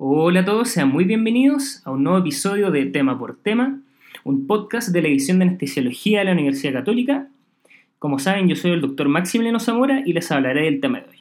Hola a todos, sean muy bienvenidos a un nuevo episodio de Tema por Tema, un podcast de la edición de anestesiología de la Universidad Católica. Como saben, yo soy el doctor Maximiliano Zamora y les hablaré del tema de hoy.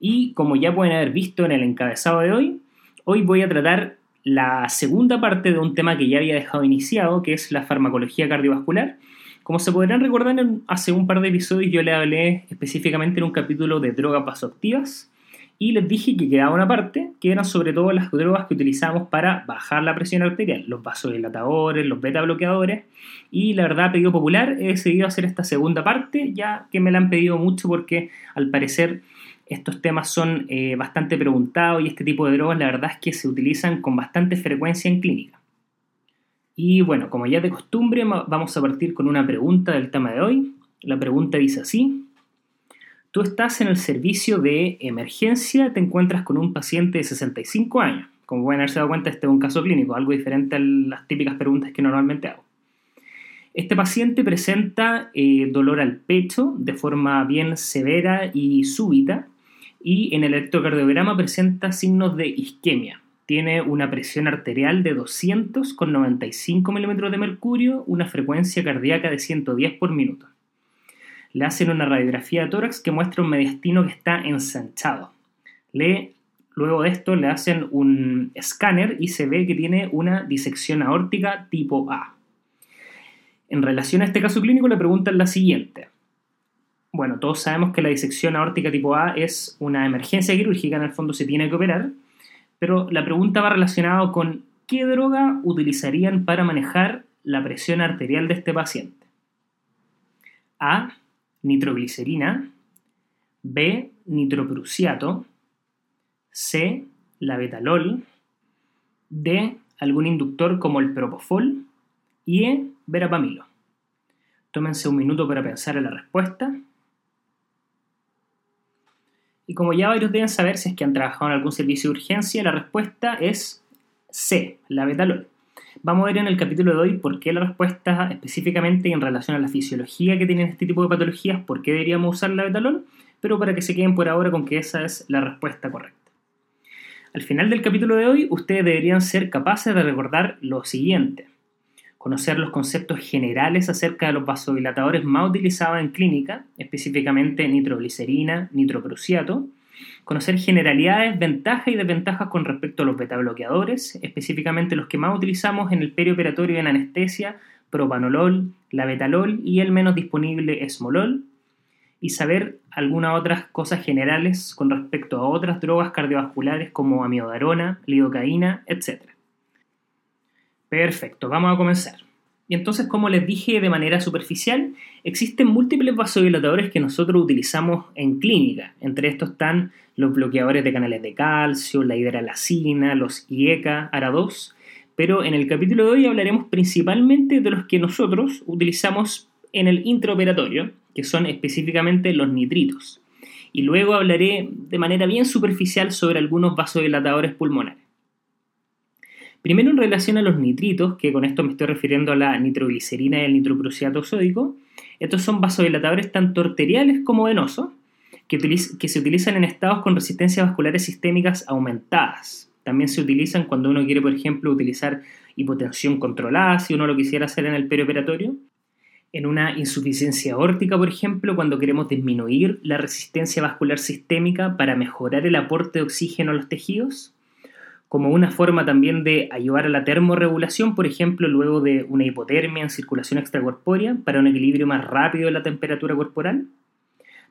Y como ya pueden haber visto en el encabezado de hoy, hoy voy a tratar la segunda parte de un tema que ya había dejado iniciado, que es la farmacología cardiovascular. Como se podrán recordar, hace un par de episodios yo le hablé específicamente en un capítulo de drogas vasoactivas y les dije que quedaba una parte que eran sobre todo las drogas que utilizamos para bajar la presión arterial, los vasodilatadores, los beta bloqueadores y la verdad, pedido popular, he decidido hacer esta segunda parte ya que me la han pedido mucho porque al parecer estos temas son eh, bastante preguntados y este tipo de drogas la verdad es que se utilizan con bastante frecuencia en clínica. Y bueno, como ya de costumbre, vamos a partir con una pregunta del tema de hoy. La pregunta dice así, Tú estás en el servicio de emergencia, te encuentras con un paciente de 65 años. Como pueden haberse dado cuenta, este es un caso clínico, algo diferente a las típicas preguntas que normalmente hago. Este paciente presenta eh, dolor al pecho de forma bien severa y súbita y en el electrocardiograma presenta signos de isquemia. Tiene una presión arterial de 200 con 95 milímetros de mercurio, una frecuencia cardíaca de 110 por minuto le hacen una radiografía de tórax que muestra un mediastino que está ensanchado. Le, luego de esto le hacen un escáner y se ve que tiene una disección aórtica tipo A. En relación a este caso clínico le preguntan la siguiente. Bueno, todos sabemos que la disección aórtica tipo A es una emergencia quirúrgica, en el fondo se tiene que operar, pero la pregunta va relacionada con qué droga utilizarían para manejar la presión arterial de este paciente. A nitroglicerina, B, nitroprusiato, C, la betalol, D, algún inductor como el propofol y E, verapamilo. Tómense un minuto para pensar en la respuesta. Y como ya varios deben saber si es que han trabajado en algún servicio de urgencia, la respuesta es C, la betalol. Vamos a ver en el capítulo de hoy por qué la respuesta específicamente en relación a la fisiología que tienen este tipo de patologías, por qué deberíamos usar la betalol, pero para que se queden por ahora con que esa es la respuesta correcta. Al final del capítulo de hoy, ustedes deberían ser capaces de recordar lo siguiente. Conocer los conceptos generales acerca de los vasodilatadores más utilizados en clínica, específicamente nitroglicerina, nitroprusiato, Conocer generalidades, ventajas y desventajas con respecto a los beta-bloqueadores, específicamente los que más utilizamos en el perioperatorio en anestesia, propanolol, la betalol y el menos disponible esmolol. Y saber algunas otras cosas generales con respecto a otras drogas cardiovasculares como amiodarona, lidocaína, etc. Perfecto, vamos a comenzar. Y entonces, como les dije de manera superficial, existen múltiples vasodilatadores que nosotros utilizamos en clínica. Entre estos están los bloqueadores de canales de calcio, la hidralacina, los IECA, ARA2. Pero en el capítulo de hoy hablaremos principalmente de los que nosotros utilizamos en el intraoperatorio, que son específicamente los nitritos. Y luego hablaré de manera bien superficial sobre algunos vasodilatadores pulmonares. Primero en relación a los nitritos, que con esto me estoy refiriendo a la nitroglicerina y el nitroprusiato sódico, estos son vasodilatadores tanto arteriales como venosos, que, se utilizan en estados con resistencias vasculares sistémicas aumentadas. También se utilizan cuando uno quiere, por ejemplo, utilizar hipotensión controlada, si uno lo quisiera hacer en el perioperatorio. En una insuficiencia aórtica, por ejemplo, cuando queremos disminuir la resistencia vascular sistémica para mejorar el aporte de oxígeno a los tejidos como una forma también de ayudar a la termorregulación, por ejemplo, luego de una hipotermia en circulación extracorpórea para un equilibrio más rápido de la temperatura corporal.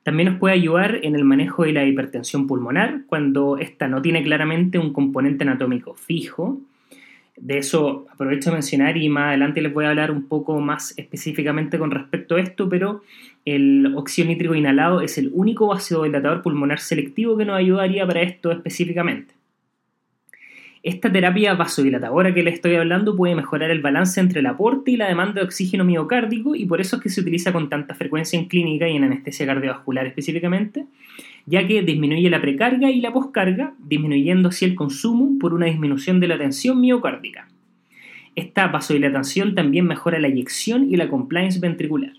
También nos puede ayudar en el manejo de la hipertensión pulmonar cuando ésta no tiene claramente un componente anatómico fijo. De eso aprovecho a mencionar y más adelante les voy a hablar un poco más específicamente con respecto a esto, pero el óxido nítrico inhalado es el único vasodilatador pulmonar selectivo que nos ayudaría para esto específicamente. Esta terapia vasodilatadora que les estoy hablando puede mejorar el balance entre el aporte y la demanda de oxígeno miocárdico y por eso es que se utiliza con tanta frecuencia en clínica y en anestesia cardiovascular específicamente, ya que disminuye la precarga y la poscarga, disminuyendo así el consumo por una disminución de la tensión miocárdica. Esta vasodilatación también mejora la eyección y la compliance ventricular.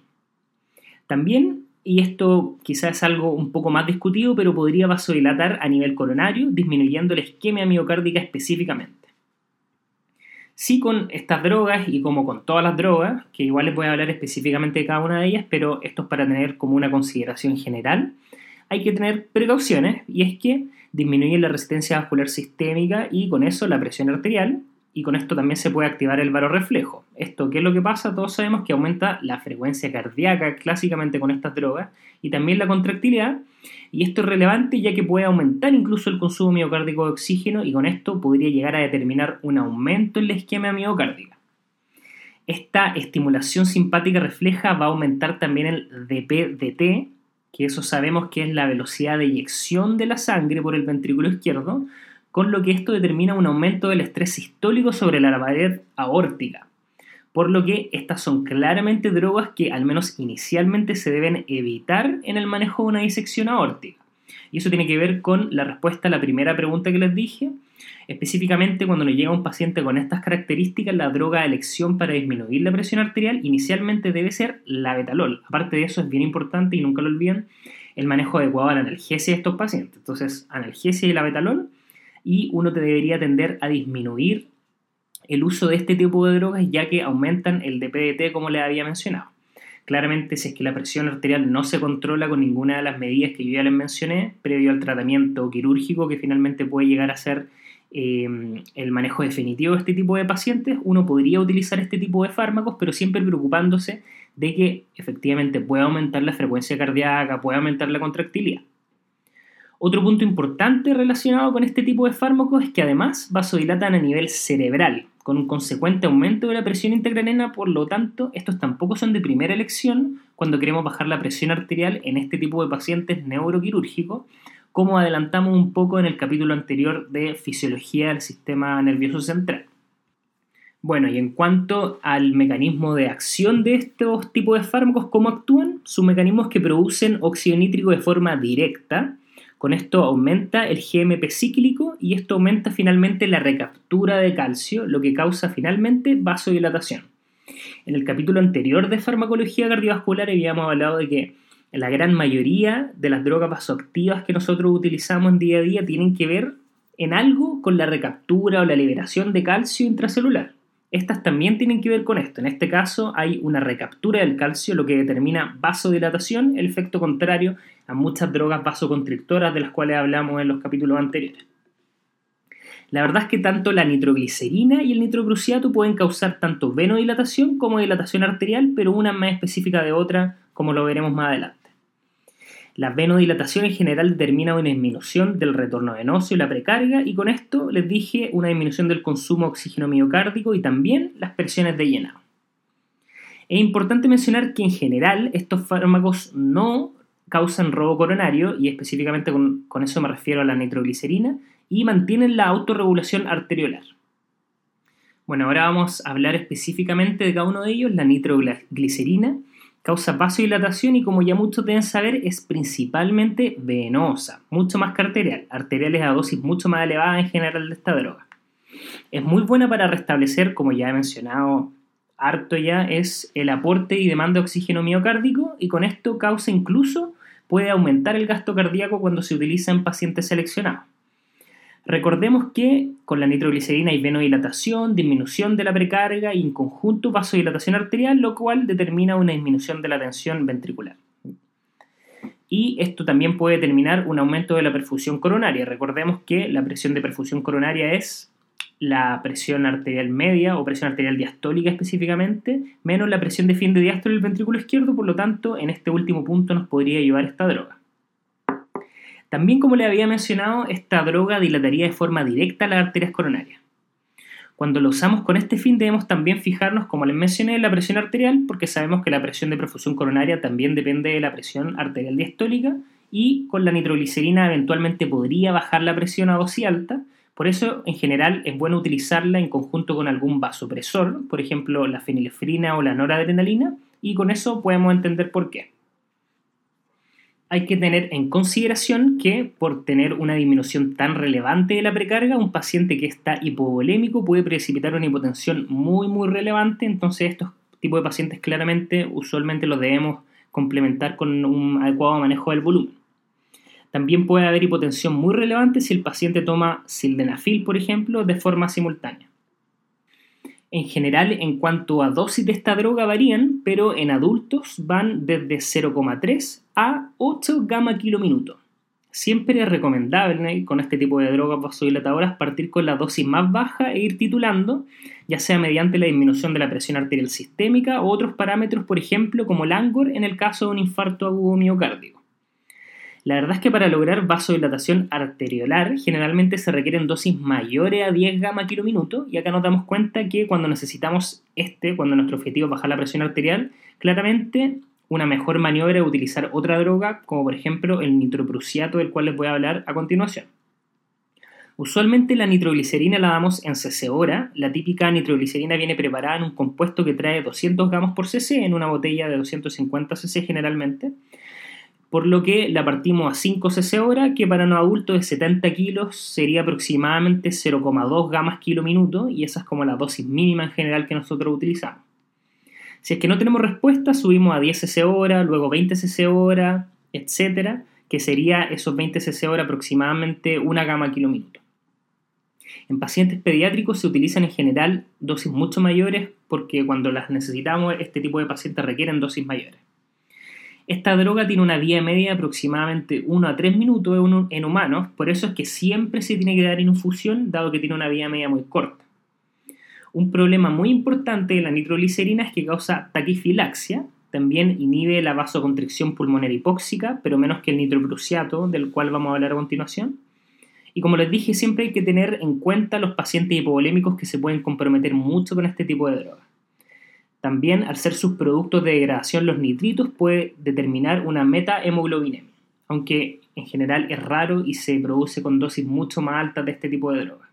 También y esto quizás es algo un poco más discutido, pero podría vasodilatar a nivel coronario, disminuyendo la isquemia miocárdica específicamente. Sí con estas drogas y como con todas las drogas, que igual les voy a hablar específicamente de cada una de ellas, pero esto es para tener como una consideración general, hay que tener precauciones y es que disminuyen la resistencia vascular sistémica y con eso la presión arterial, y con esto también se puede activar el varorreflejo. Esto, ¿qué es lo que pasa? Todos sabemos que aumenta la frecuencia cardíaca clásicamente con estas drogas y también la contractilidad. Y esto es relevante ya que puede aumentar incluso el consumo miocárdico de oxígeno y con esto podría llegar a determinar un aumento en la isquemia miocárdica. Esta estimulación simpática refleja va a aumentar también el DPDT, que eso sabemos que es la velocidad de eyección de la sangre por el ventrículo izquierdo, con lo que esto determina un aumento del estrés sistólico sobre la pared aórtica. Por lo que estas son claramente drogas que al menos inicialmente se deben evitar en el manejo de una disección aórtica. Y eso tiene que ver con la respuesta a la primera pregunta que les dije. Específicamente cuando nos llega un paciente con estas características, la droga de elección para disminuir la presión arterial inicialmente debe ser la betalol. Aparte de eso es bien importante y nunca lo olviden el manejo adecuado de la analgesia de estos pacientes. Entonces, analgesia y la betalol y uno te debería tender a disminuir el uso de este tipo de drogas ya que aumentan el DPDT como les había mencionado. Claramente si es que la presión arterial no se controla con ninguna de las medidas que yo ya les mencioné, previo al tratamiento quirúrgico que finalmente puede llegar a ser eh, el manejo definitivo de este tipo de pacientes, uno podría utilizar este tipo de fármacos, pero siempre preocupándose de que efectivamente pueda aumentar la frecuencia cardíaca, pueda aumentar la contractilidad. Otro punto importante relacionado con este tipo de fármacos es que además vasodilatan a nivel cerebral, con un consecuente aumento de la presión intracraniana, por lo tanto, estos tampoco son de primera elección cuando queremos bajar la presión arterial en este tipo de pacientes neuroquirúrgicos, como adelantamos un poco en el capítulo anterior de fisiología del sistema nervioso central. Bueno, y en cuanto al mecanismo de acción de estos tipos de fármacos, ¿cómo actúan? Sus mecanismos que producen óxido nítrico de forma directa, con esto aumenta el GMP cíclico y esto aumenta finalmente la recaptura de calcio, lo que causa finalmente vasodilatación. En el capítulo anterior de farmacología cardiovascular habíamos hablado de que la gran mayoría de las drogas vasoactivas que nosotros utilizamos en día a día tienen que ver en algo con la recaptura o la liberación de calcio intracelular. Estas también tienen que ver con esto. En este caso hay una recaptura del calcio, lo que determina vasodilatación, el efecto contrario a muchas drogas vasoconstrictoras de las cuales hablamos en los capítulos anteriores. La verdad es que tanto la nitroglicerina y el nitrocruciato pueden causar tanto venodilatación como dilatación arterial, pero una más específica de otra, como lo veremos más adelante. La venodilatación en general determina una disminución del retorno venoso y la precarga, y con esto les dije una disminución del consumo de oxígeno miocárdico y también las presiones de llenado. Es importante mencionar que en general estos fármacos no causan robo coronario, y específicamente con, con eso me refiero a la nitroglicerina, y mantienen la autorregulación arteriolar. Bueno, ahora vamos a hablar específicamente de cada uno de ellos, la nitroglicerina causa vasodilatación y como ya muchos deben saber es principalmente venosa, mucho más que arterial, arteriales a dosis mucho más elevada en general de esta droga. Es muy buena para restablecer, como ya he mencionado harto ya, es el aporte y demanda de oxígeno miocárdico y con esto causa incluso, puede aumentar el gasto cardíaco cuando se utiliza en pacientes seleccionados. Recordemos que con la nitroglicerina hay venodilatación, disminución de la precarga y en conjunto vasodilatación arterial, lo cual determina una disminución de la tensión ventricular. Y esto también puede determinar un aumento de la perfusión coronaria. Recordemos que la presión de perfusión coronaria es la presión arterial media o presión arterial diastólica específicamente, menos la presión de fin de diástole del ventrículo izquierdo, por lo tanto, en este último punto nos podría ayudar esta droga. También, como le había mencionado, esta droga dilataría de forma directa las arterias coronarias. Cuando lo usamos con este fin debemos también fijarnos, como les mencioné, en la presión arterial, porque sabemos que la presión de perfusión coronaria también depende de la presión arterial diastólica y con la nitroglicerina eventualmente podría bajar la presión a dosis alta. Por eso, en general, es bueno utilizarla en conjunto con algún vasopresor, por ejemplo, la fenilefrina o la noradrenalina, y con eso podemos entender por qué hay que tener en consideración que por tener una disminución tan relevante de la precarga, un paciente que está hipovolémico puede precipitar una hipotensión muy muy relevante, entonces estos tipos de pacientes claramente usualmente los debemos complementar con un adecuado manejo del volumen. También puede haber hipotensión muy relevante si el paciente toma sildenafil, por ejemplo, de forma simultánea. En general, en cuanto a dosis de esta droga varían, pero en adultos van desde 0,3 a 8 gamma kilominuto. Siempre es recomendable con este tipo de drogas vasodilatadoras partir con la dosis más baja e ir titulando, ya sea mediante la disminución de la presión arterial sistémica o otros parámetros, por ejemplo, como el ANGOR en el caso de un infarto agudo miocárdico. La verdad es que para lograr vasodilatación arteriolar generalmente se requieren dosis mayores a 10 gamma kilominuto y acá nos damos cuenta que cuando necesitamos este, cuando nuestro objetivo es bajar la presión arterial, claramente una mejor maniobra es utilizar otra droga, como por ejemplo el nitroprusiato del cual les voy a hablar a continuación. Usualmente la nitroglicerina la damos en cc hora. La típica nitroglicerina viene preparada en un compuesto que trae 200 gramos por cc en una botella de 250 cc generalmente. Por lo que la partimos a 5 cc hora, que para un adulto de 70 kilos sería aproximadamente 0,2 gamas kilo minuto, y esa es como la dosis mínima en general que nosotros utilizamos. Si es que no tenemos respuesta, subimos a 10 cc hora, luego 20 cc hora, etcétera, que sería esos 20 cc hora aproximadamente una gama kilominuto. En pacientes pediátricos se utilizan en general dosis mucho mayores porque cuando las necesitamos este tipo de pacientes requieren dosis mayores. Esta droga tiene una vía media de aproximadamente 1 a 3 minutos en humanos, por eso es que siempre se tiene que dar infusión dado que tiene una vía media muy corta. Un problema muy importante de la nitroglicerina es que causa taquifilaxia, también inhibe la vasoconstricción pulmonar hipóxica, pero menos que el nitroprusiato, del cual vamos a hablar a continuación. Y como les dije, siempre hay que tener en cuenta los pacientes hipovolémicos que se pueden comprometer mucho con este tipo de droga. También, al ser sus productos de degradación los nitritos, puede determinar una meta-hemoglobinemia, aunque en general es raro y se produce con dosis mucho más altas de este tipo de droga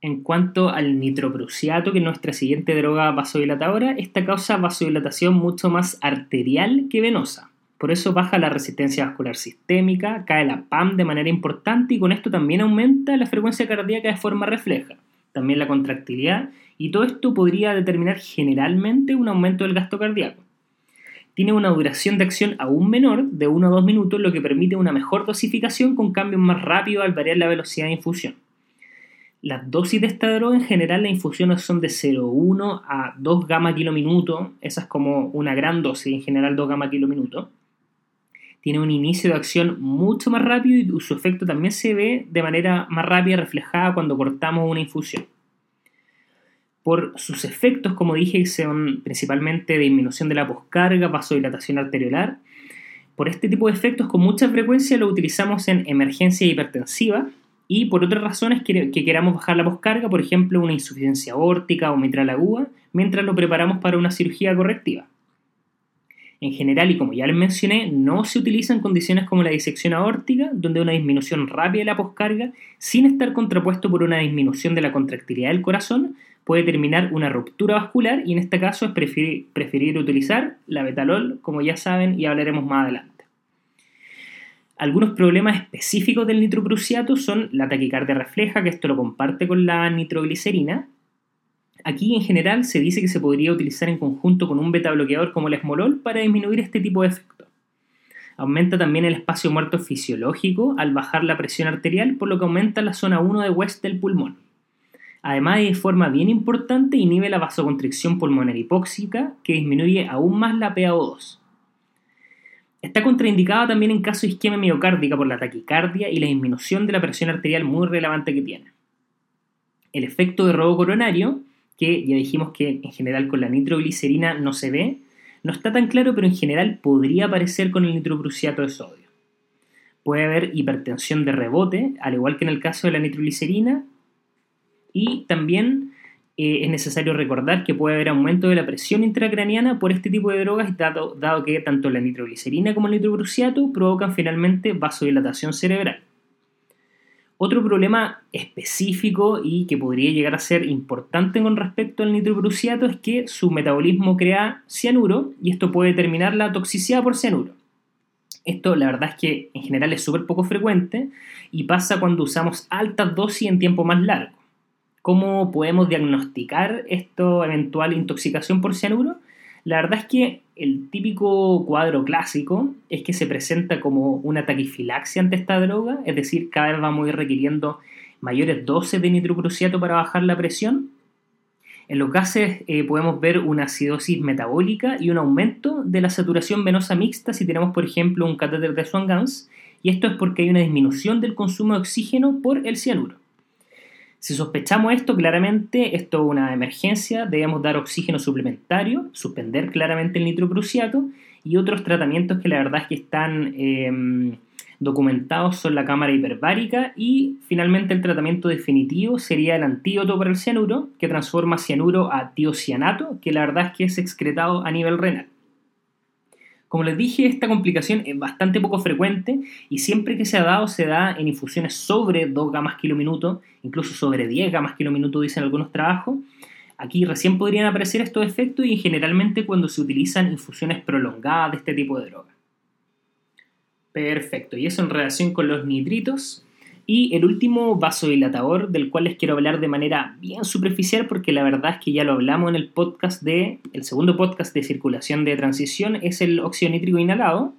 en cuanto al nitroprusiato, que es nuestra siguiente droga vasodilatadora, esta causa vasodilatación mucho más arterial que venosa. Por eso baja la resistencia vascular sistémica, cae la PAM de manera importante y con esto también aumenta la frecuencia cardíaca de forma refleja, también la contractilidad y todo esto podría determinar generalmente un aumento del gasto cardíaco. Tiene una duración de acción aún menor, de 1 a 2 minutos, lo que permite una mejor dosificación con cambios más rápidos al variar la velocidad de infusión. Las dosis de esta droga en general las infusiones son de 0,1 a 2 gamma kilominuto. Esa es como una gran dosis, en general 2 gamma kilominuto. Tiene un inicio de acción mucho más rápido y su efecto también se ve de manera más rápida reflejada cuando cortamos una infusión. Por sus efectos, como dije, son principalmente disminución de la poscarga, vasodilatación arteriolar. Por este tipo de efectos, con mucha frecuencia lo utilizamos en emergencia hipertensiva, y por otras razones que, queramos bajar la poscarga, por ejemplo, una insuficiencia aórtica o mitral aguda, mientras lo preparamos para una cirugía correctiva. En general, y como ya les mencioné, no se utiliza en condiciones como la disección aórtica, donde una disminución rápida de la poscarga, sin estar contrapuesto por una disminución de la contractilidad del corazón, puede terminar una ruptura vascular y en este caso es preferir, utilizar la betalol, como ya saben y hablaremos más adelante. Algunos problemas específicos del nitroprusiato son la taquicardia refleja, que esto lo comparte con la nitroglicerina. Aquí en general se dice que se podría utilizar en conjunto con un beta bloqueador como el esmolol para disminuir este tipo de efectos. Aumenta también el espacio muerto fisiológico al bajar la presión arterial, por lo que aumenta la zona 1 de West del pulmón. Además, de forma bien importante, inhibe la vasoconstricción pulmonar hipóxica, que disminuye aún más la PaO2. Está contraindicada también en caso de isquemia miocárdica por la taquicardia y la disminución de la presión arterial muy relevante que tiene. El efecto de robo coronario, que ya dijimos que en general con la nitroglicerina no se ve, no está tan claro, pero en general podría aparecer con el nitroprusiato de sodio. Puede haber hipertensión de rebote, al igual que en el caso de la nitroglicerina, y también eh, es necesario recordar que puede haber aumento de la presión intracraniana por este tipo de drogas, dado, que tanto la nitroglicerina como el nitroprusiato provocan finalmente vasodilatación cerebral. Otro problema específico y que podría llegar a ser importante con respecto al nitroprusiato es que su metabolismo crea cianuro y esto puede determinar la toxicidad por cianuro. Esto la verdad es que en general es súper poco frecuente y pasa cuando usamos altas dosis en tiempo más largo. ¿Cómo podemos diagnosticar esta eventual intoxicación por cianuro? La verdad es que el típico cuadro clásico es que se presenta como una taquifilaxia ante esta droga, es decir, cada vez vamos a ir requiriendo mayores dosis de nitrocruciato para bajar la presión. En los gases eh, podemos ver una acidosis metabólica y un aumento de la saturación venosa mixta si tenemos, por ejemplo, un catéter de Swan-Ganz, y esto es porque hay una disminución del consumo de oxígeno por el cianuro. Si sospechamos esto, claramente esto es una emergencia, debemos dar oxígeno suplementario, suspender claramente el nitrocruciato y otros tratamientos que la verdad es que están em, documentados son la cámara hiperbárica y finalmente el tratamiento definitivo sería el antídoto para el cianuro que transforma cianuro a tiocianato, que la verdad es que es excretado a nivel renal. Como les dije, esta complicación es bastante poco frecuente y siempre que se ha dado se da en infusiones sobre 2 gamas kilominuto, incluso sobre 10 gamas kilominuto dicen algunos trabajos. Aquí recién podrían aparecer estos efectos y generalmente cuando se utilizan infusiones prolongadas de este tipo de droga. Perfecto, y eso en relación con los nitritos. Y el último vasodilatador del cual les quiero hablar de manera bien superficial porque la verdad es que ya lo hablamos en el podcast de, el segundo podcast de circulación de transición es el óxido nítrico inhalado.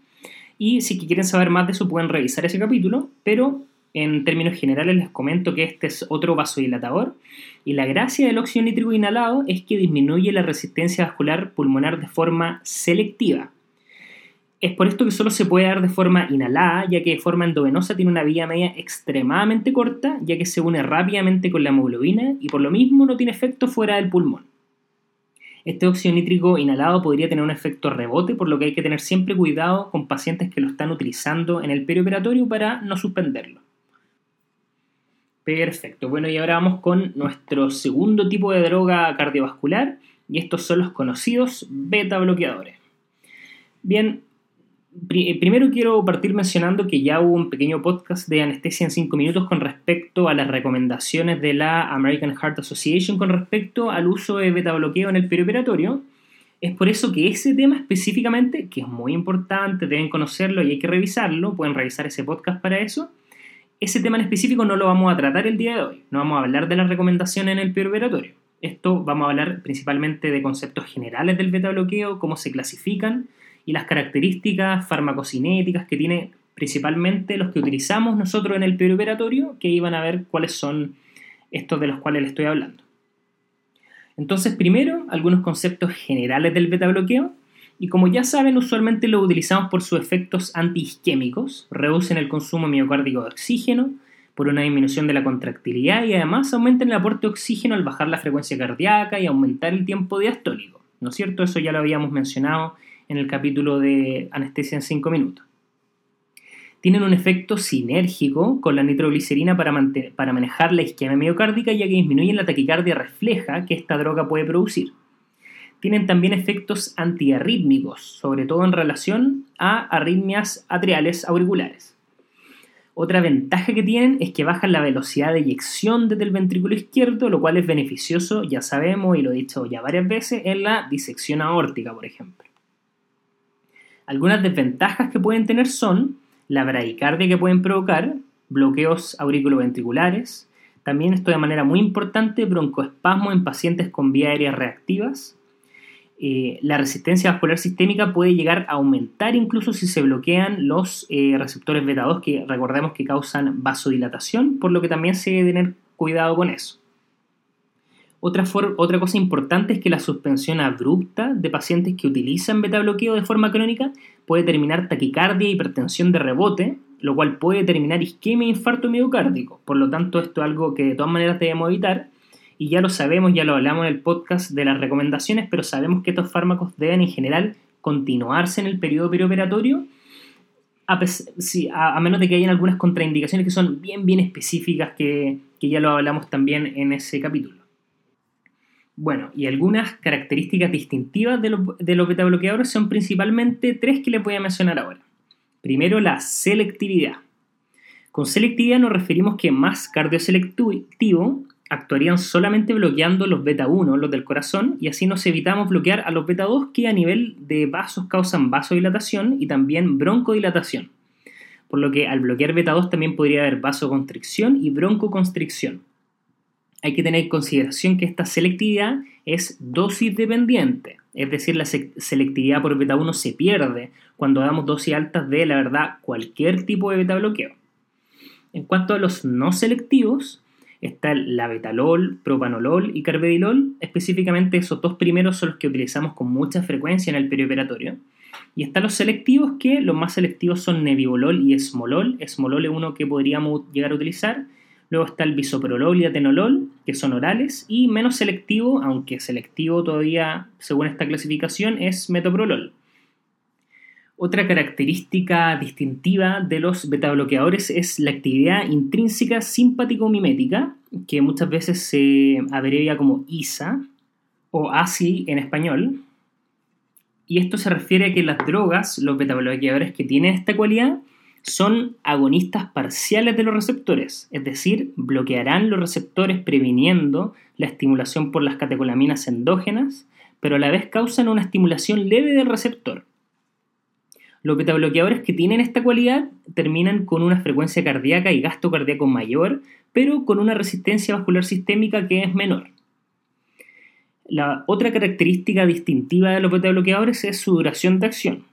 Y si quieren saber más de eso pueden revisar ese capítulo, pero en términos generales les comento que este es otro vasodilatador y la gracia del óxido nítrico inhalado es que disminuye la resistencia vascular pulmonar de forma selectiva. Es por esto que solo se puede dar de forma inhalada, ya que de forma endovenosa tiene una vía media extremadamente corta, ya que se une rápidamente con la hemoglobina y por lo mismo no tiene efecto fuera del pulmón. Este óxido nítrico inhalado podría tener un efecto rebote, por lo que hay que tener siempre cuidado con pacientes que lo están utilizando en el perioperatorio para no suspenderlo. Perfecto, bueno y ahora vamos con nuestro segundo tipo de droga cardiovascular y estos son los conocidos beta bloqueadores. Bien, primero quiero partir mencionando que ya hubo un pequeño podcast de anestesia en 5 minutos con respecto a las recomendaciones de la American Heart Association con respecto al uso de beta bloqueo en el perioperatorio. Es por eso que ese tema específicamente, que es muy importante, deben conocerlo y hay que revisarlo, pueden revisar ese podcast para eso. Ese tema en específico no lo vamos a tratar el día de hoy, no vamos a hablar de las recomendaciones en el perioperatorio. Esto vamos a hablar principalmente de conceptos generales del beta bloqueo, cómo se clasifican, y las características farmacocinéticas que tiene principalmente los que utilizamos nosotros en el perioperatorio, que iban a ver cuáles son estos de los cuales les estoy hablando. Entonces, primero, algunos conceptos generales del beta bloqueo. Y como ya saben, usualmente lo utilizamos por sus efectos antiisquémicos, reducen el consumo miocárdico de oxígeno, por una disminución de la contractilidad y además aumentan el aporte de oxígeno al bajar la frecuencia cardíaca y aumentar el tiempo diastólico. ¿No es cierto? Eso ya lo habíamos mencionado en el capítulo de anestesia en 5 minutos. Tienen un efecto sinérgico con la nitroglicerina para, manejar la isquemia miocárdica ya que disminuyen la taquicardia refleja que esta droga puede producir. Tienen también efectos antiarrítmicos, sobre todo en relación a arritmias atriales auriculares. Otra ventaja que tienen es que bajan la velocidad de eyección desde el ventrículo izquierdo, lo cual es beneficioso, ya sabemos y lo he dicho ya varias veces, en la disección aórtica, por ejemplo. Algunas desventajas que pueden tener son la bradicardia que pueden provocar, bloqueos auriculoventriculares, también esto de manera muy importante, broncoespasmo en pacientes con vía aérea reactivas. Eh, la resistencia vascular sistémica puede llegar a aumentar incluso si se bloquean los eh, receptores beta 2 que recordemos que causan vasodilatación, por lo que también se debe tener cuidado con eso. Otra, cosa importante es que la suspensión abrupta de pacientes que utilizan beta bloqueo de forma crónica puede terminar taquicardia y hipertensión de rebote, lo cual puede terminar isquemia e infarto miocárdico. Por lo tanto, esto es algo que de todas maneras debemos evitar. Y ya lo sabemos, ya lo hablamos en el podcast de las recomendaciones, pero sabemos que estos fármacos deben en general continuarse en el periodo perioperatorio, a, menos de que hayan algunas contraindicaciones que son bien, bien específicas, que ya lo hablamos también en ese capítulo. Bueno, y algunas características distintivas de, los beta-bloqueadores son principalmente tres que les voy a mencionar ahora. Primero, la selectividad. Con selectividad nos referimos que más cardioselectivo actuarían solamente bloqueando los beta 1, los del corazón, y así nos evitamos bloquear a los beta 2 que a nivel de vasos causan vasodilatación y también broncodilatación. Por lo que al bloquear beta 2 también podría haber vasoconstricción y broncoconstricción hay que tener en consideración que esta selectividad es dosis dependiente, es decir, la selectividad por beta 1 se pierde cuando damos dosis altas de, la verdad, cualquier tipo de beta bloqueo. En cuanto a los no selectivos, está el labetalol, propanolol y carvedilol. Específicamente esos dos primeros son los que utilizamos con mucha frecuencia en el perioperatorio. Y están los selectivos, que los más selectivos son nebivolol y esmolol. Esmolol es uno que podríamos llegar a utilizar. Luego está el bisoprolol y atenolol, que son orales. Y menos selectivo, aunque selectivo todavía según esta clasificación, es metoprolol. Otra característica distintiva de los betabloqueadores es la actividad intrínseca simpático-mimética, que muchas veces se abrevia como ISA o ASI en español. Y esto se refiere a que las drogas, los betabloqueadores que tienen esta cualidad, son agonistas parciales de los receptores, es decir, bloquearán los receptores previniendo la estimulación por las catecolaminas endógenas, pero a la vez causan una estimulación leve del receptor. Los betabloqueadores que tienen esta cualidad terminan con una frecuencia cardíaca y gasto cardíaco mayor, pero con una resistencia vascular sistémica que es menor. La otra característica distintiva de los betabloqueadores es su duración de acción.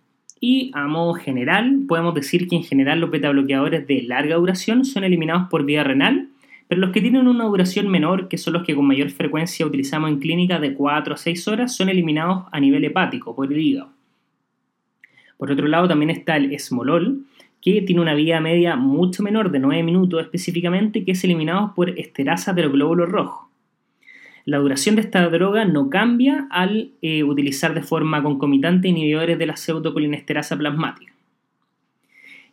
Y a modo general, podemos decir que en general los betabloqueadores de larga duración son eliminados por vía renal, pero los que tienen una duración menor, que son los que con mayor frecuencia utilizamos en clínica de 4 a 6 horas, son eliminados a nivel hepático, por el hígado. Por otro lado, también está el esmolol, que tiene una vida media mucho menor, de 9 minutos específicamente, que es eliminado por esterasa de los glóbulos rojos. La duración de esta droga no cambia al eh, utilizar de forma concomitante inhibidores de la pseudocolinesterasa plasmática.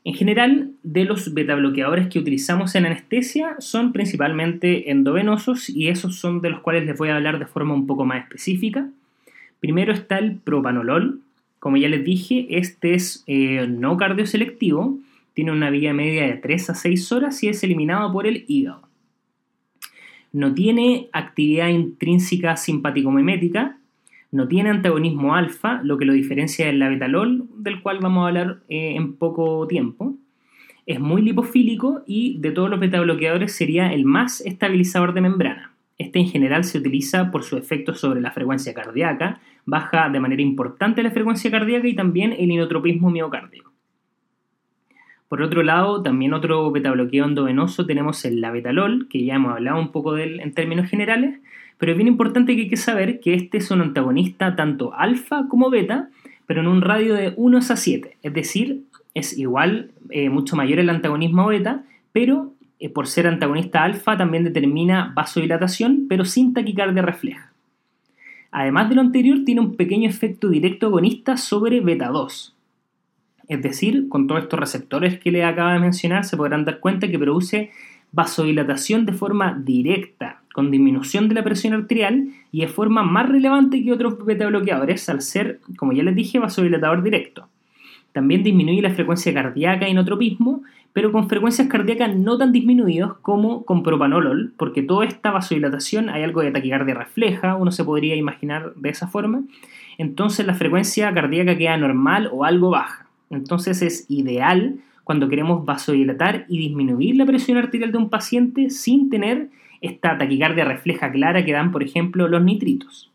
En general, de los betabloqueadores que utilizamos en anestesia son principalmente endovenosos y esos son de los cuales les voy a hablar de forma un poco más específica. Primero está el propanolol, como ya les dije, este es eh, no cardioselectivo, tiene una vida media de 3 a 6 horas y es eliminado por el hígado. No tiene actividad intrínseca simpático-mimética, no tiene antagonismo alfa, lo que lo diferencia del labetalol, del cual vamos a hablar eh, en poco tiempo. Es muy lipofílico y de todos los betabloqueadores sería el más estabilizador de membrana. Este en general se utiliza por su efecto sobre la frecuencia cardíaca, baja de manera importante la frecuencia cardíaca y también el inotropismo miocárdico. Por otro lado, también otro betabloqueo endovenoso tenemos el labetalol, que ya hemos hablado un poco de él en términos generales, pero es bien importante que hay que saber que este es un antagonista tanto alfa como beta, pero en un radio de 1 a 7, es decir, es igual, eh, mucho mayor el antagonismo beta, pero eh, por ser antagonista alfa también determina vasodilatación, pero sin taquicardia refleja. Además de lo anterior, tiene un pequeño efecto directo agonista sobre beta 2. Es decir, con todos estos receptores que le acabo de mencionar, se podrán dar cuenta que produce vasodilatación de forma directa, con disminución de la presión arterial y de forma más relevante que otros beta bloqueadores, al ser, como ya les dije, vasodilatador directo. También disminuye la frecuencia cardíaca y enotropismo, pero con frecuencias cardíacas no tan disminuidas como con propanolol, porque toda esta vasodilatación hay algo de taquicardia refleja, uno se podría imaginar de esa forma. Entonces la frecuencia cardíaca queda normal o algo baja. Entonces es ideal cuando queremos vasodilatar y disminuir la presión arterial de un paciente sin tener esta taquicardia refleja clara que dan, por ejemplo, los nitritos.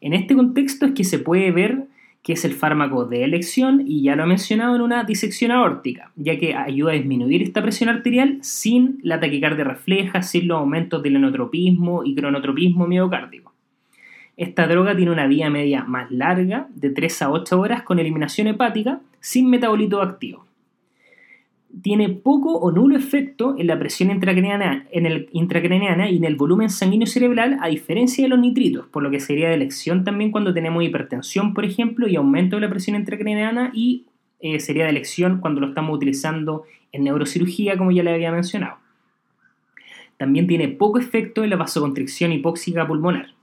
En este contexto es que se puede ver que es el fármaco de elección y ya lo he mencionado en una disección aórtica, ya que ayuda a disminuir esta presión arterial sin la taquicardia refleja, sin los aumentos del enotropismo y cronotropismo miocárdico. Esta droga tiene una vía media más larga, de 3 a 8 horas, con eliminación hepática, sin metabolito activo tiene poco o nulo efecto en la presión intracraniana, en el, y en el volumen sanguíneo cerebral, a diferencia de los nitritos, por lo que sería de elección también cuando tenemos hipertensión, por ejemplo, y aumento de la presión intracraniana, y eh, sería de elección cuando lo estamos utilizando en neurocirugía, como ya le había mencionado. También tiene poco efecto en la vasoconstricción hipóxica pulmonar.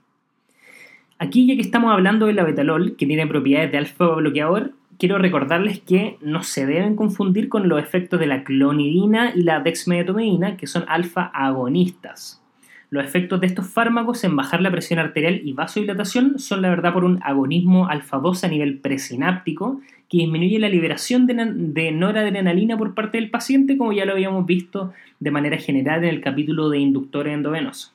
Aquí, ya que estamos hablando del betalol, que tiene propiedades de alfa bloqueador, quiero recordarles que no se deben confundir con los efectos de la clonidina y la dexmedetomidina, que son alfa agonistas. Los efectos de estos fármacos en bajar la presión arterial y vasodilatación son la verdad por un agonismo alfa 2 a nivel presináptico que disminuye la liberación de, noradrenalina por parte del paciente, como ya lo habíamos visto de manera general en el capítulo de inductores endovenosos.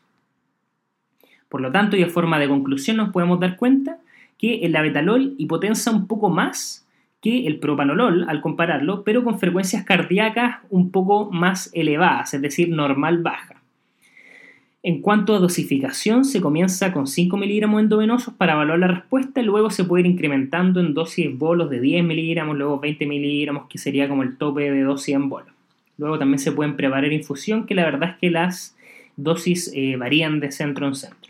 Por lo tanto, y de forma de conclusión, nos podemos dar cuenta que el labetalol hipotensa un poco más que el propanolol al compararlo, pero con frecuencias cardíacas un poco más elevadas, es decir, normal baja. En cuanto a dosificación, se comienza con 5 miligramos endovenosos para evaluar la respuesta luego se puede ir incrementando en dosis bolos de 10 miligramos, luego 20 miligramos, que sería como el tope de dosis en bolos. Luego también se pueden preparar infusión, que la verdad es que las dosis eh, varían de centro en centro.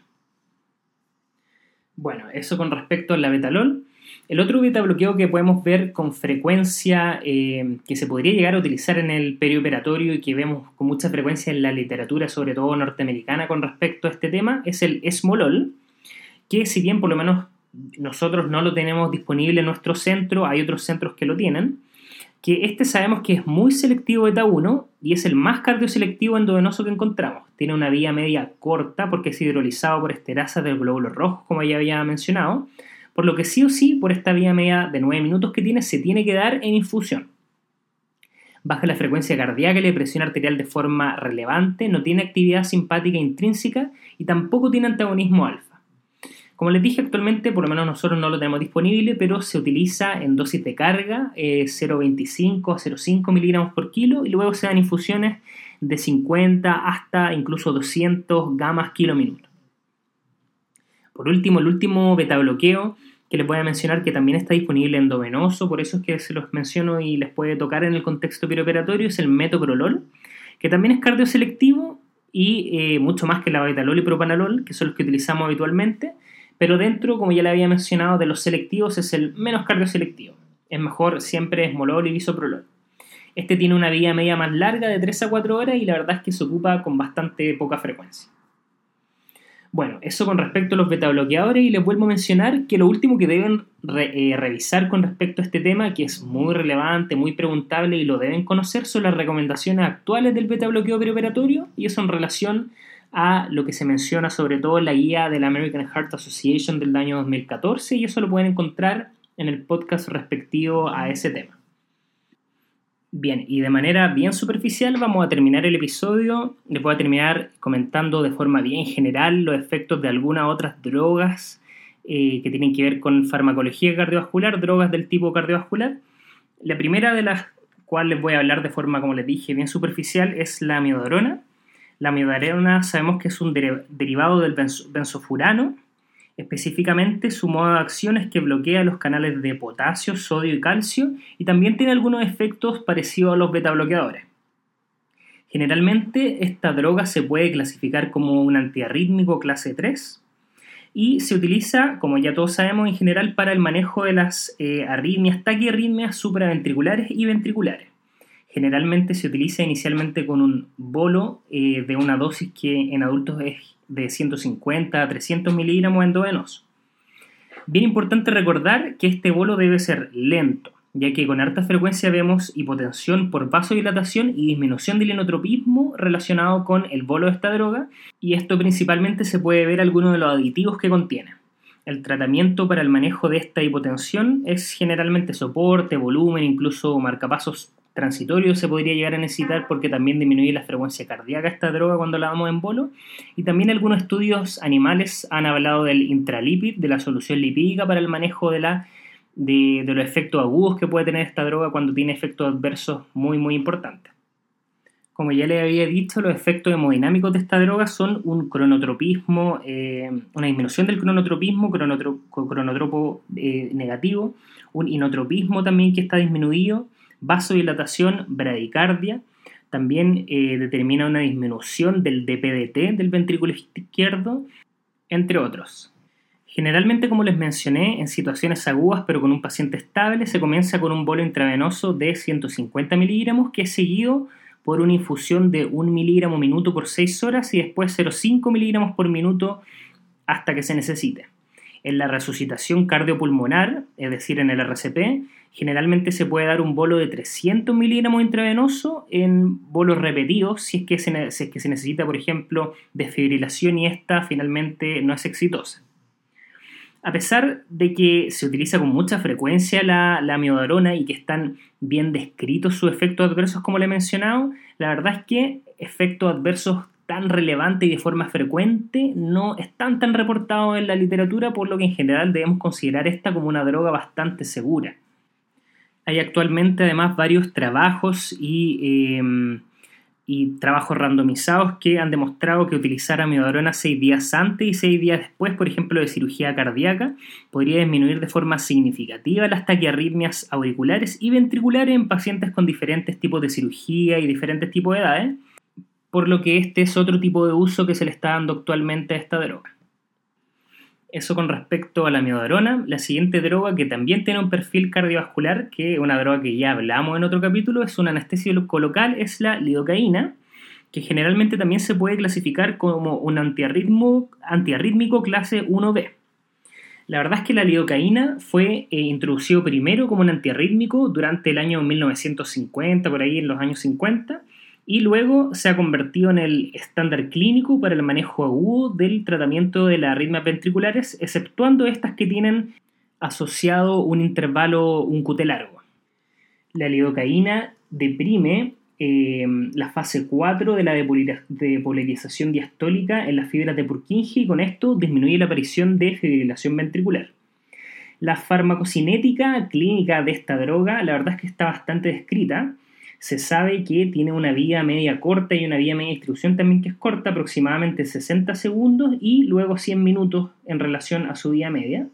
Bueno, eso con respecto al betalol. El otro beta bloqueo que podemos ver con frecuencia, eh, que se podría llegar a utilizar en el perioperatorio y que vemos con mucha frecuencia en la literatura, sobre todo norteamericana, con respecto a este tema, es el esmolol, que si bien por lo menos nosotros no lo tenemos disponible en nuestro centro, hay otros centros que lo tienen, que este sabemos que es muy selectivo beta 1 y es el más cardioselectivo endovenoso que encontramos. Tiene una vía media corta porque es hidrolizado por esterasas del glóbulo rojo, como ya había mencionado, por lo que sí o sí, por esta vía media de 9 minutos que tiene, se tiene que dar en infusión. Baja la frecuencia cardíaca y la presión arterial de forma relevante, no tiene actividad simpática intrínseca y tampoco tiene antagonismo alfa. Como les dije actualmente, por lo menos nosotros no lo tenemos disponible, pero se utiliza en dosis de carga, 0,25 a 0,5 miligramos por kilo, y luego se dan infusiones de 50 hasta incluso 200 gamas kilo minuto. Por último, el último beta bloqueo que les voy a mencionar que también está disponible endovenoso, por eso es que se los menciono y les puede tocar en el contexto perioperatorio, es el metoprolol, que también es cardioselectivo y eh, mucho más que la betalol y propanolol, que son los que utilizamos habitualmente, pero dentro, como ya le había mencionado, de los selectivos es el menos cardioselectivo. Es mejor siempre esmolol y bisoprolol. Este tiene una vía media más larga de 3 a 4 horas y la verdad es que se ocupa con bastante poca frecuencia. Bueno, eso con respecto a los betabloqueadores y les vuelvo a mencionar que lo último que deben eh, revisar con respecto a este tema, que es muy relevante, muy preguntable y lo deben conocer, son las recomendaciones actuales del betabloqueo preoperatorio y eso en relación a lo que se menciona sobre todo en la guía de la American Heart Association del año 2014 y eso lo pueden encontrar en el podcast respectivo a ese tema. Bien, y de manera bien superficial vamos a terminar el episodio. Les voy a terminar comentando de forma bien general los efectos de algunas otras drogas eh, que tienen que ver con farmacología cardiovascular, drogas del tipo cardiovascular. La primera de las cuales les voy a hablar de forma, como les dije, bien superficial es la amiodarona. La amiodarona sabemos que es un derivado del benzofurano Específicamente, su modo de acción es que bloquea los canales de potasio, sodio y calcio y también tiene algunos efectos parecidos a los betabloqueadores. Generalmente, esta droga se puede clasificar como un antiarrítmico clase 3 y se utiliza, como ya todos sabemos, en general para el manejo de las eh, arritmias, taquiarritmias supraventriculares y ventriculares. Generalmente se utiliza inicialmente con un bolo eh, de una dosis que en adultos es de 150 a 300 miligramos endovenoso. Bien importante recordar que este bolo debe ser lento, ya que con alta frecuencia vemos hipotensión por vasodilatación y disminución del inotropismo relacionado con el bolo de esta droga, y esto principalmente se puede ver algunos de los aditivos que contiene. El tratamiento para el manejo de esta hipotensión es generalmente soporte, volumen, incluso marcapasos transitorio se podría llegar a necesitar porque también disminuye la frecuencia cardíaca esta droga cuando la damos en bolo. Y también algunos estudios animales han hablado del intralipid, de la solución lipídica para el manejo de, la, de, los efectos agudos que puede tener esta droga cuando tiene efectos adversos muy muy importantes. Como ya le había dicho, los efectos hemodinámicos de esta droga son un cronotropismo, eh, una disminución del cronotropismo, cronotropo eh, negativo, un inotropismo también que está disminuido, vasodilatación, bradicardia, también eh, determina una disminución del DPDT del ventrículo izquierdo, entre otros. Generalmente, como les mencioné, en situaciones agudas pero con un paciente estable, se comienza con un bolo intravenoso de 150 miligramos que es seguido por una infusión de 1 miligramo minuto por 6 horas y después 0,5 miligramos por minuto hasta que se necesite. En la resucitación cardiopulmonar, es decir, en el RCP, generalmente se puede dar un bolo de 300 miligramos intravenoso en bolos repetidos si es, que se, que se necesita, por ejemplo, desfibrilación y esta finalmente no es exitosa. A pesar de que se utiliza con mucha frecuencia la, la amiodarona y que están bien descritos sus efectos adversos como le he mencionado, la verdad es que efectos adversos tan relevante y de forma frecuente, no están tan reportados en la literatura, por lo que en general debemos considerar esta como una droga bastante segura. Hay actualmente además varios trabajos y, em, y trabajos randomizados que han demostrado que utilizar amiodarona seis días antes y seis días después, por ejemplo, de cirugía cardíaca, podría disminuir de forma significativa las taquiarritmias auriculares y ventriculares en pacientes con diferentes tipos de cirugía y diferentes tipos de edades por lo que este es otro tipo de uso que se le está dando actualmente a esta droga. Eso con respecto a la miodarona. La siguiente droga que también tiene un perfil cardiovascular, que es una droga que ya hablamos en otro capítulo, es un anestésico local, es la lidocaína, que generalmente también se puede clasificar como un antiarrítmico clase 1B. La verdad es que la lidocaína fue eh, introducido primero como un antiarrítmico durante el año 1950, por ahí en los años 50, y luego se ha convertido en el estándar clínico para el manejo agudo del tratamiento de las arritmias ventriculares, exceptuando estas que tienen asociado un intervalo, un QT largo. La lidocaína deprime eh, la fase 4 de la depolarización diastólica en las fibras de Purkinje y con esto disminuye la aparición de fibrilación ventricular. La farmacocinética clínica de esta droga, la verdad es que está bastante descrita se sabe que tiene una vía media corta y una vía media distribución también que es corta, aproximadamente 60 segundos y luego 100 minutos en relación a su vía media.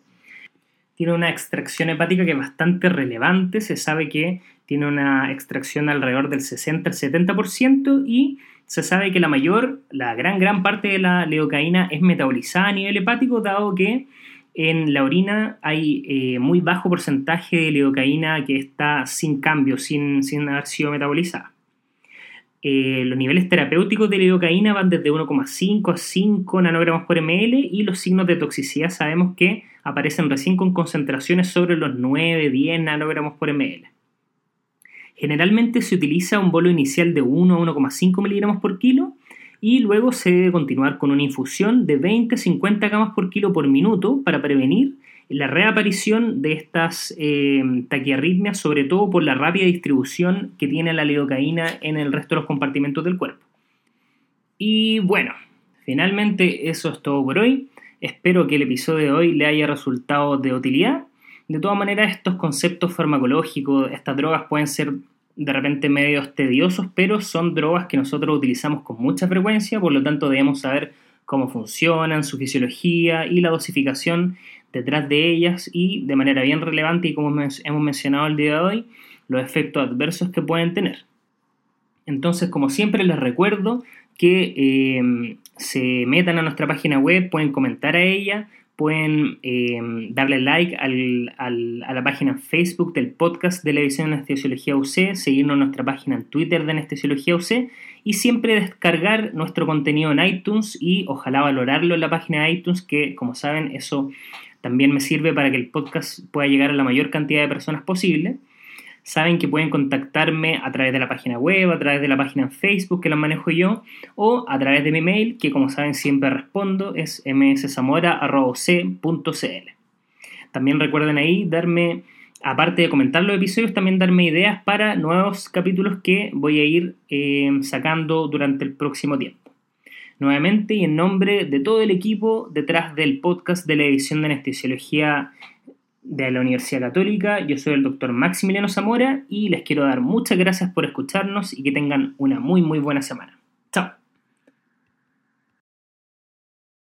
Tiene una extracción hepática que es bastante relevante, se sabe que tiene una extracción alrededor del 60 al 70% y se sabe que la mayor, la gran gran parte de la leucocaína es metabolizada a nivel hepático, dado que en la orina hay eh, muy bajo porcentaje de lidocaína que está sin cambio, sin, sin haber sido metabolizada. Eh, los niveles terapéuticos de lidocaína van desde 1,5 a 5 nanogramos por ml y los signos de toxicidad sabemos que aparecen recién con concentraciones sobre los 9, 10 nanogramos por ml. Generalmente se utiliza un bolo inicial de 1 a 1,5 miligramos por kilo y luego se debe continuar con una infusión de 20-50 gamas por kilo por minuto para prevenir la reaparición de estas eh, taquiarritmias, sobre todo por la rápida distribución que tiene la lidocaína en el resto de los compartimentos del cuerpo. Y bueno, finalmente eso es todo por hoy. Espero que el episodio de hoy le haya resultado de utilidad. De todas maneras, estos conceptos farmacológicos, estas drogas pueden ser de repente medios tediosos, pero son drogas que nosotros utilizamos con mucha frecuencia, por lo tanto debemos saber cómo funcionan, su fisiología y la dosificación detrás de ellas y de manera bien relevante y como hemos mencionado el día de hoy, los efectos adversos que pueden tener. Entonces, como siempre, les recuerdo que eh, se metan a nuestra página web, pueden comentar a ella, pueden eh, darle like a la página Facebook del podcast de la edición de Anestesiología UC, seguirnos en nuestra página en Twitter de Anestesiología UC y siempre descargar nuestro contenido en iTunes y ojalá valorarlo en la página de iTunes, que como saben eso también me sirve para que el podcast pueda llegar a la mayor cantidad de personas posible saben que pueden contactarme a través de la página web, a través de la página en Facebook que la manejo yo, o a través de mi mail, que como saben siempre respondo, es mszamora.c.cl. También recuerden ahí darme, aparte de comentar los episodios, también darme ideas para nuevos capítulos que voy a ir eh, sacando durante el próximo tiempo. Nuevamente y en nombre de todo el equipo detrás del podcast de la edición de anestesiología de la Universidad Católica. Yo soy el doctor Maximiliano Zamora y les quiero dar muchas gracias por escucharnos y que tengan una muy muy buena semana.